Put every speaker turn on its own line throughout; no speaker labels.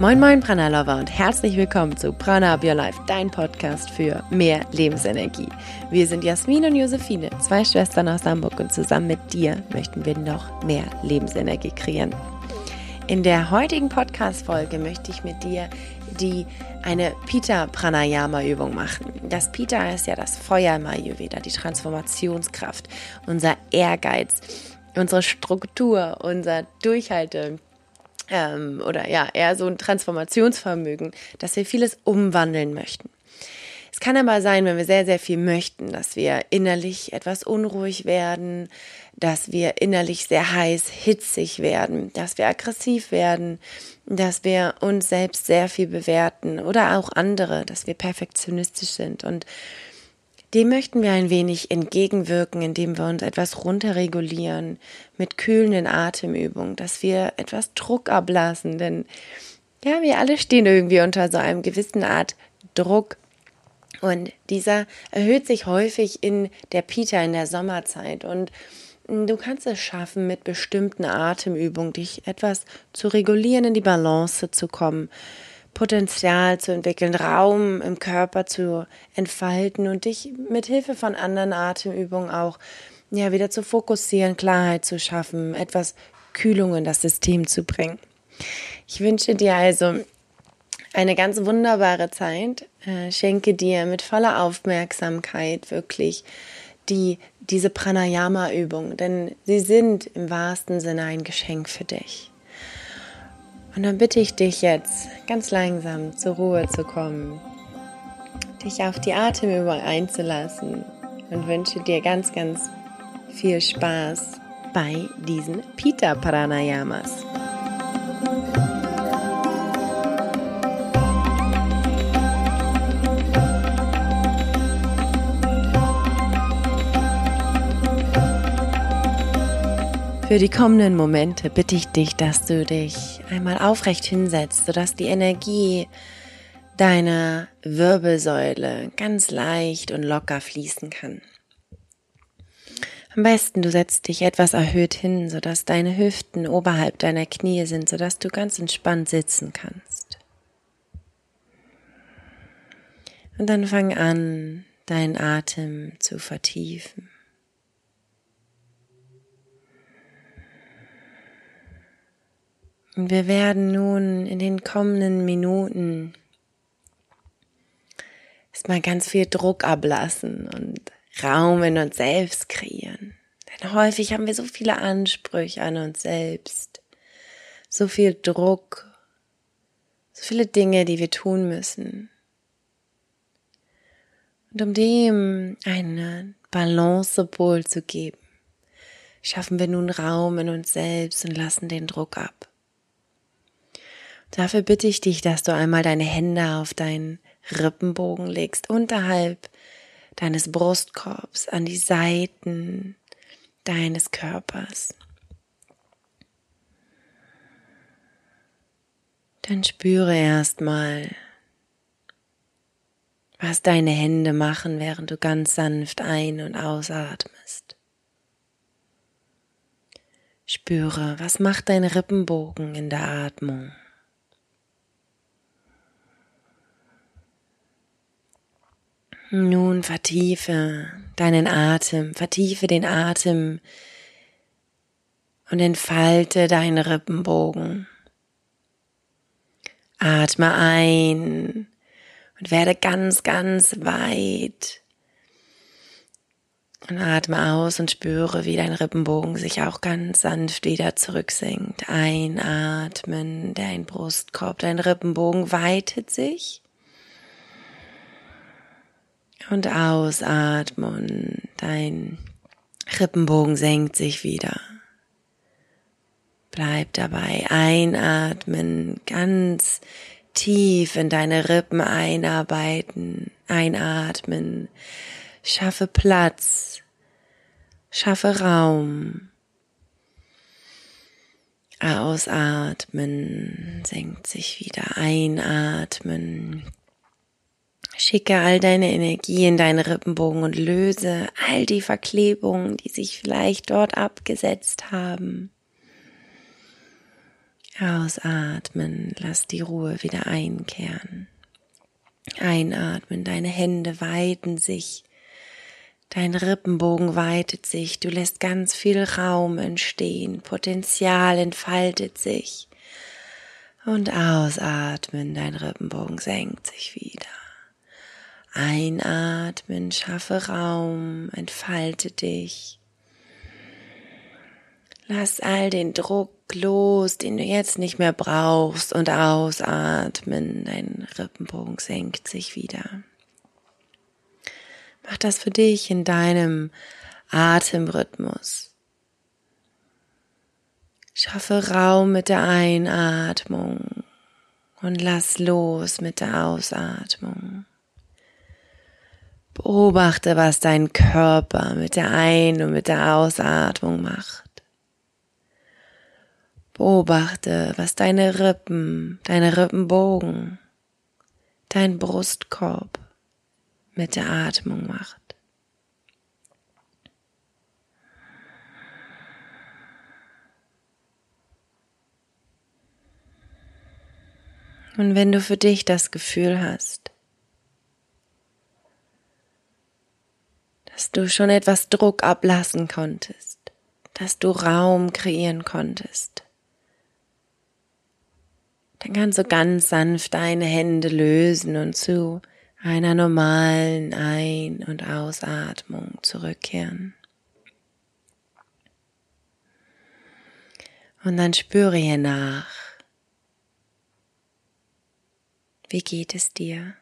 Moin Moin Prana Lover und herzlich willkommen zu Prana Up Your Life, dein Podcast für mehr Lebensenergie. Wir sind Jasmin und Josephine, zwei Schwestern aus Hamburg und zusammen mit dir möchten wir noch mehr Lebensenergie kreieren. In der heutigen Podcast-Folge möchte ich mit dir die eine Pita Pranayama Übung machen. Das Pita ist ja das Feuer im Ayurveda, die Transformationskraft, unser Ehrgeiz, unsere Struktur, unser Durchhalte ähm, oder ja, eher so ein Transformationsvermögen, dass wir vieles umwandeln möchten. Es kann aber sein, wenn wir sehr, sehr viel möchten, dass wir innerlich etwas unruhig werden, dass wir innerlich sehr heiß, hitzig werden, dass wir aggressiv werden, dass wir uns selbst sehr viel bewerten oder auch andere, dass wir perfektionistisch sind. Und dem möchten wir ein wenig entgegenwirken, indem wir uns etwas runterregulieren mit kühlenden Atemübungen, dass wir etwas Druck ablassen, denn ja, wir alle stehen irgendwie unter so einem gewissen Art Druck. Und dieser erhöht sich häufig in der Pita in der Sommerzeit. Und du kannst es schaffen, mit bestimmten Atemübungen dich etwas zu regulieren, in die Balance zu kommen Potenzial zu entwickeln, Raum im Körper zu entfalten und dich mit Hilfe von anderen Atemübungen auch ja wieder zu fokussieren, Klarheit zu schaffen, etwas Kühlung in das System zu bringen. Ich wünsche dir also eine ganz wunderbare Zeit. Äh, schenke dir mit voller Aufmerksamkeit wirklich die, diese Pranayama-Übung, denn sie sind im wahrsten Sinne ein Geschenk für dich. Und dann bitte ich dich jetzt ganz langsam zur Ruhe zu kommen, dich auf die Atemübung einzulassen und wünsche dir ganz, ganz viel Spaß bei diesen Pita Pranayamas. Für die kommenden Momente bitte ich dich, dass du dich einmal aufrecht hinsetzt, sodass die Energie deiner Wirbelsäule ganz leicht und locker fließen kann. Am besten du setzt dich etwas erhöht hin, sodass deine Hüften oberhalb deiner Knie sind, sodass du ganz entspannt sitzen kannst. Und dann fang an, deinen Atem zu vertiefen. Und wir werden nun in den kommenden Minuten erstmal ganz viel Druck ablassen und Raum in uns selbst kreieren. Denn häufig haben wir so viele Ansprüche an uns selbst, so viel Druck, so viele Dinge, die wir tun müssen. Und um dem eine Balancepol zu geben, schaffen wir nun Raum in uns selbst und lassen den Druck ab. Dafür bitte ich dich, dass du einmal deine Hände auf deinen Rippenbogen legst, unterhalb deines Brustkorbs, an die Seiten deines Körpers. Dann spüre erstmal, was deine Hände machen, während du ganz sanft ein- und ausatmest. Spüre, was macht dein Rippenbogen in der Atmung. Nun vertiefe deinen Atem, vertiefe den Atem und entfalte deinen Rippenbogen. Atme ein und werde ganz, ganz weit. Und atme aus und spüre, wie dein Rippenbogen sich auch ganz sanft wieder zurücksenkt. Einatmen, dein Brustkorb, dein Rippenbogen weitet sich und ausatmen. Dein Rippenbogen senkt sich wieder. Bleib dabei. Einatmen, ganz tief in deine Rippen einarbeiten, einatmen. Schaffe Platz. Schaffe Raum. Ausatmen, senkt sich wieder. Einatmen. Schicke all deine Energie in deinen Rippenbogen und löse all die Verklebungen, die sich vielleicht dort abgesetzt haben. Ausatmen, lass die Ruhe wieder einkehren. Einatmen, deine Hände weiten sich, dein Rippenbogen weitet sich, du lässt ganz viel Raum entstehen, Potenzial entfaltet sich. Und ausatmen, dein Rippenbogen senkt sich wieder. Einatmen, schaffe Raum, entfalte dich. Lass all den Druck los, den du jetzt nicht mehr brauchst und ausatmen. Dein Rippenbogen senkt sich wieder. Mach das für dich in deinem Atemrhythmus. Schaffe Raum mit der Einatmung und lass los mit der Ausatmung. Beobachte, was dein Körper mit der Ein- und mit der Ausatmung macht. Beobachte, was deine Rippen, deine Rippenbogen, dein Brustkorb mit der Atmung macht. Und wenn du für dich das Gefühl hast, dass du schon etwas Druck ablassen konntest, dass du Raum kreieren konntest, dann kannst du ganz sanft deine Hände lösen und zu einer normalen Ein- und Ausatmung zurückkehren. Und dann spüre hier nach. Wie geht es dir?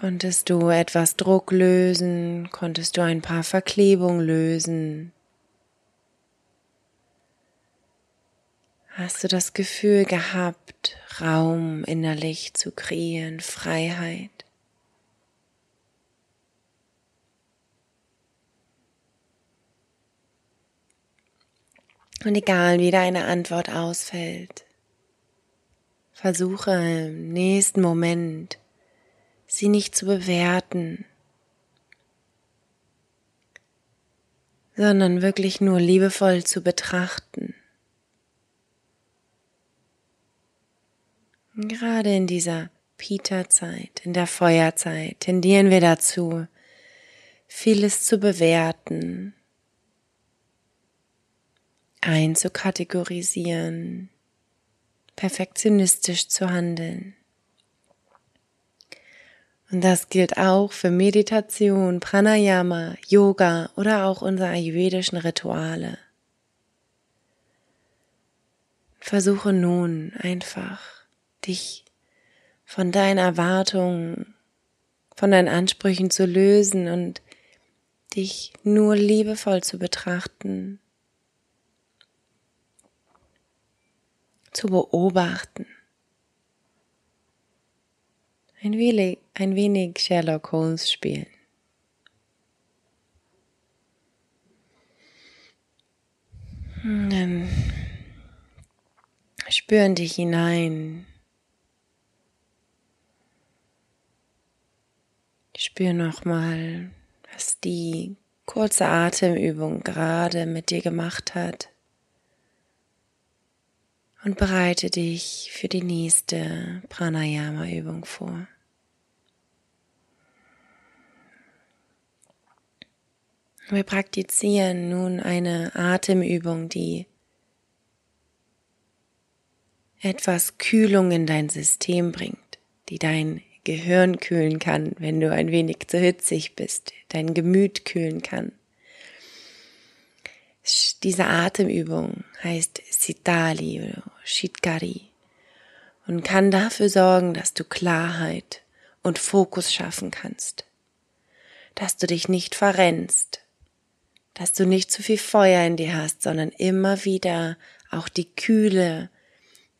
Konntest du etwas Druck lösen? Konntest du ein paar Verklebungen lösen? Hast du das Gefühl gehabt, Raum innerlich zu kreieren, Freiheit? Und egal wie deine Antwort ausfällt, versuche im nächsten Moment sie nicht zu bewerten, sondern wirklich nur liebevoll zu betrachten. Gerade in dieser Pita-Zeit, in der Feuerzeit, tendieren wir dazu, vieles zu bewerten, einzukategorisieren, perfektionistisch zu handeln. Und das gilt auch für Meditation, Pranayama, Yoga oder auch unsere ayurvedischen Rituale. Versuche nun einfach dich von deinen Erwartungen, von deinen Ansprüchen zu lösen und dich nur liebevoll zu betrachten, zu beobachten. Ein wenig, ein wenig Sherlock Holmes spielen. Dann spüren dich hinein Spür nochmal, was die kurze Atemübung gerade mit dir gemacht hat. Und bereite dich für die nächste Pranayama-Übung vor. Wir praktizieren nun eine Atemübung, die etwas Kühlung in dein System bringt, die dein Gehirn kühlen kann, wenn du ein wenig zu hitzig bist, dein Gemüt kühlen kann. Diese Atemübung heißt Sitali oder Shitkari und kann dafür sorgen, dass du Klarheit und Fokus schaffen kannst, dass du dich nicht verrennst, dass du nicht zu viel Feuer in dir hast, sondern immer wieder auch die Kühle,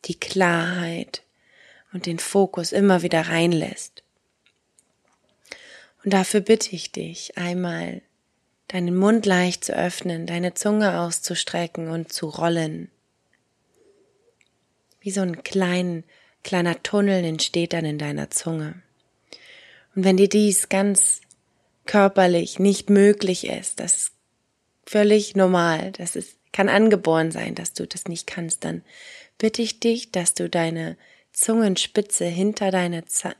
die Klarheit und den Fokus immer wieder reinlässt. Und dafür bitte ich dich einmal, deinen Mund leicht zu öffnen, deine Zunge auszustrecken und zu rollen. Wie so ein klein, kleiner Tunnel entsteht dann in deiner Zunge. Und wenn dir dies ganz körperlich nicht möglich ist, das völlig normal. Das ist, kann angeboren sein, dass du das nicht kannst. Dann bitte ich dich, dass du deine Zungenspitze hinter deine Z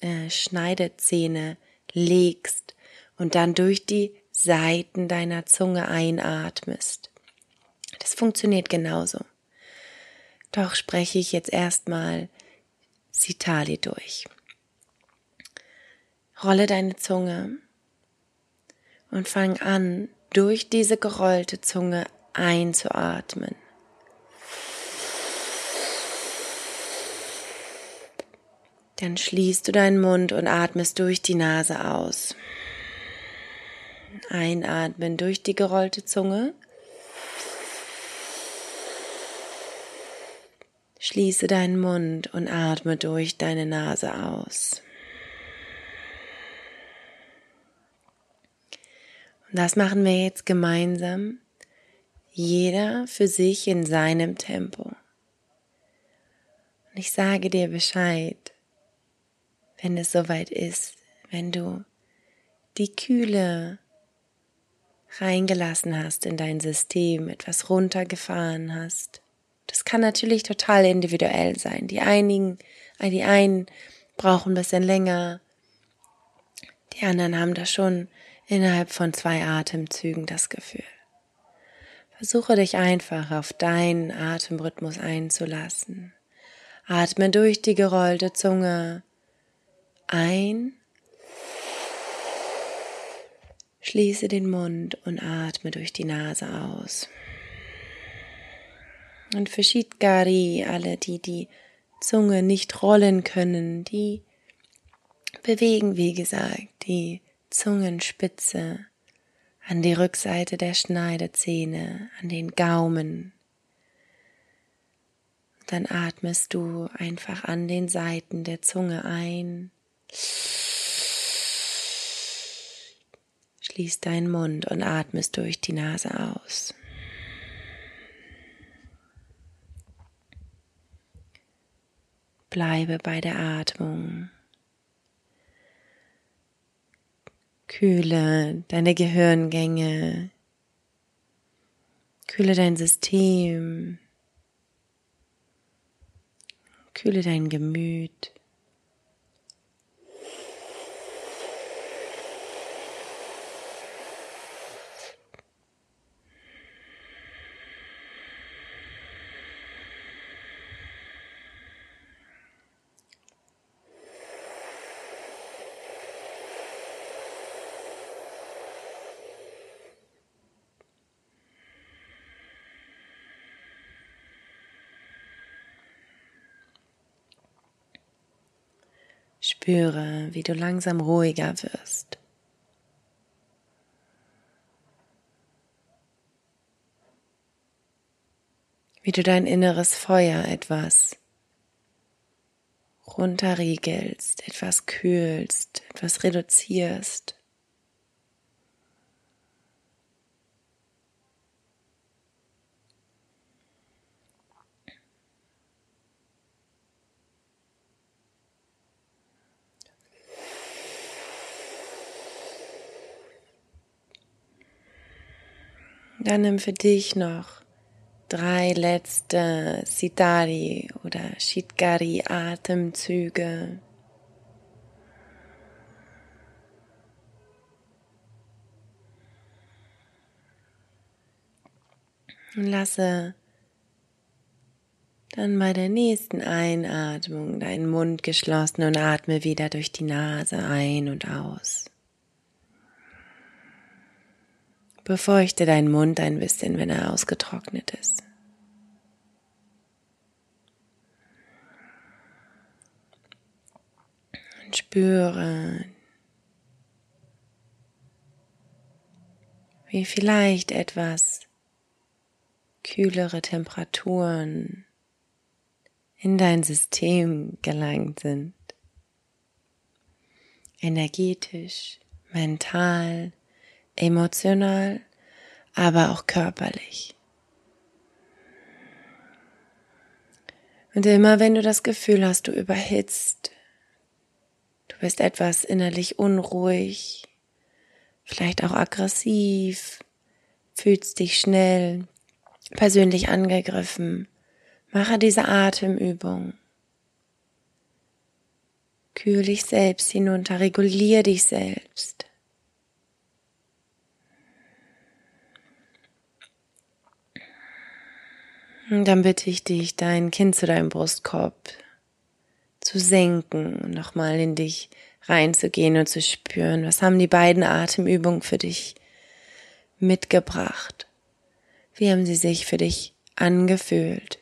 äh, Schneidezähne legst und dann durch die Seiten deiner Zunge einatmest. Das funktioniert genauso. Doch spreche ich jetzt erstmal Sitali durch. Rolle deine Zunge und fang an, durch diese gerollte Zunge einzuatmen. Dann schließt du deinen Mund und atmest durch die Nase aus. Einatmen durch die gerollte Zunge. Schließe deinen Mund und atme durch deine Nase aus. Das machen wir jetzt gemeinsam, jeder für sich in seinem Tempo. Und ich sage dir Bescheid, wenn es soweit ist, wenn du die Kühle reingelassen hast in dein System, etwas runtergefahren hast. Das kann natürlich total individuell sein. Die einigen, die einen brauchen ein bisschen länger, die anderen haben da schon innerhalb von zwei Atemzügen das Gefühl. Versuche dich einfach auf deinen Atemrhythmus einzulassen. Atme durch die gerollte Zunge ein, schließe den Mund und atme durch die Nase aus. Und für Shitgari, alle, die die Zunge nicht rollen können, die bewegen, wie gesagt, die Zungenspitze an die Rückseite der Schneidezähne, an den Gaumen. Dann atmest du einfach an den Seiten der Zunge ein Schließ deinen Mund und atmest durch die Nase aus. Bleibe bei der Atmung. Kühle deine Gehirngänge. Kühle dein System. Kühle dein Gemüt. Spüre, wie du langsam ruhiger wirst. Wie du dein inneres Feuer etwas runterriegelst, etwas kühlst, etwas reduzierst. Dann nimm für dich noch drei letzte Siddhari oder Shitgari Atemzüge. Und lasse dann bei der nächsten Einatmung deinen Mund geschlossen und atme wieder durch die Nase ein und aus. Befeuchte deinen Mund ein bisschen, wenn er ausgetrocknet ist. Und spüre, wie vielleicht etwas kühlere Temperaturen in dein System gelangt sind. Energetisch, mental, emotional, aber auch körperlich. Und immer wenn du das Gefühl hast, du überhitzt, du bist etwas innerlich unruhig, vielleicht auch aggressiv, fühlst dich schnell persönlich angegriffen, mache diese Atemübung. Kühl dich selbst hinunter, regulier dich selbst. Und dann bitte ich dich, dein Kind zu deinem Brustkorb zu senken und nochmal in dich reinzugehen und zu spüren, was haben die beiden Atemübungen für dich mitgebracht? Wie haben sie sich für dich angefühlt?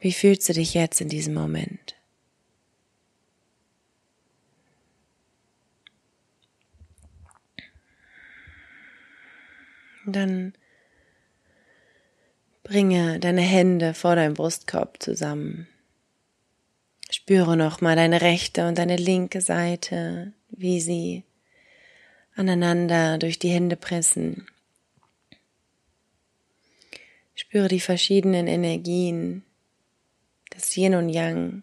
Wie fühlst du dich jetzt in diesem Moment? Dann bringe deine Hände vor deinem Brustkorb zusammen. Spüre nochmal deine rechte und deine linke Seite, wie sie aneinander durch die Hände pressen. Spüre die verschiedenen Energien, das Yin und Yang,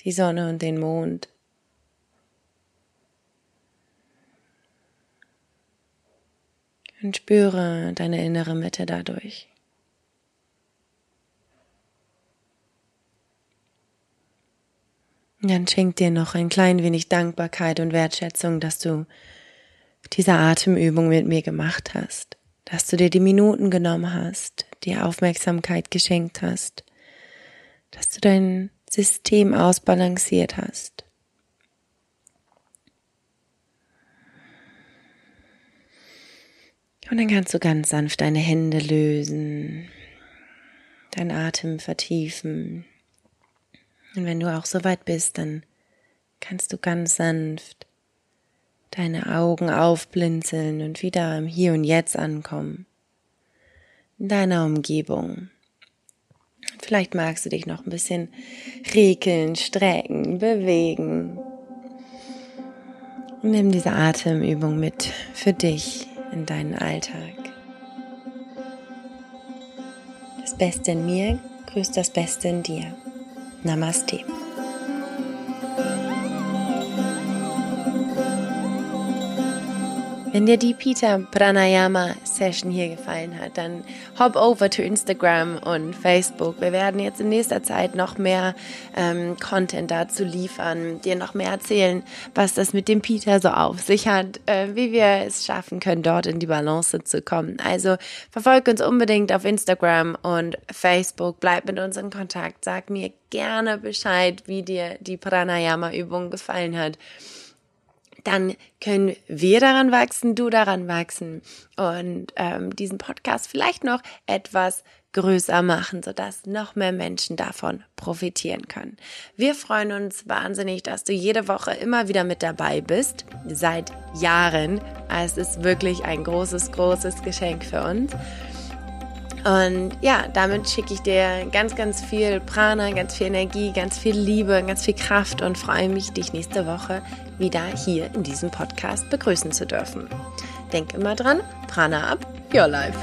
die Sonne und den Mond. Und spüre deine innere Mitte dadurch. Dann schenk dir noch ein klein wenig Dankbarkeit und Wertschätzung, dass du diese Atemübung mit mir gemacht hast, dass du dir die Minuten genommen hast, dir Aufmerksamkeit geschenkt hast, dass du dein System ausbalanciert hast. Und dann kannst du ganz sanft deine Hände lösen, deinen Atem vertiefen, und wenn du auch so weit bist, dann kannst du ganz sanft deine Augen aufblinzeln und wieder im Hier und Jetzt ankommen. In deiner Umgebung. Vielleicht magst du dich noch ein bisschen regeln, strecken, bewegen. Nimm diese Atemübung mit für dich in deinen Alltag. Das Beste in mir grüßt das Beste in dir. Namaste. Wenn dir die Peter Pranayama Session hier gefallen hat, dann hop over to Instagram und Facebook. Wir werden jetzt in nächster Zeit noch mehr ähm, Content dazu liefern, dir noch mehr erzählen, was das mit dem Peter so auf sich hat, äh, wie wir es schaffen können, dort in die Balance zu kommen. Also verfolg uns unbedingt auf Instagram und Facebook, bleib mit uns in Kontakt, sag mir gerne Bescheid, wie dir die Pranayama Übung gefallen hat dann können wir daran wachsen, du daran wachsen und ähm, diesen Podcast vielleicht noch etwas größer machen, sodass noch mehr Menschen davon profitieren können. Wir freuen uns wahnsinnig, dass du jede Woche immer wieder mit dabei bist, seit Jahren. Es ist wirklich ein großes, großes Geschenk für uns. Und ja, damit schicke ich dir ganz, ganz viel Prana, ganz viel Energie, ganz viel Liebe, ganz viel Kraft und freue mich, dich nächste Woche wieder hier in diesem Podcast begrüßen zu dürfen. Denk immer dran, Prana ab, your life.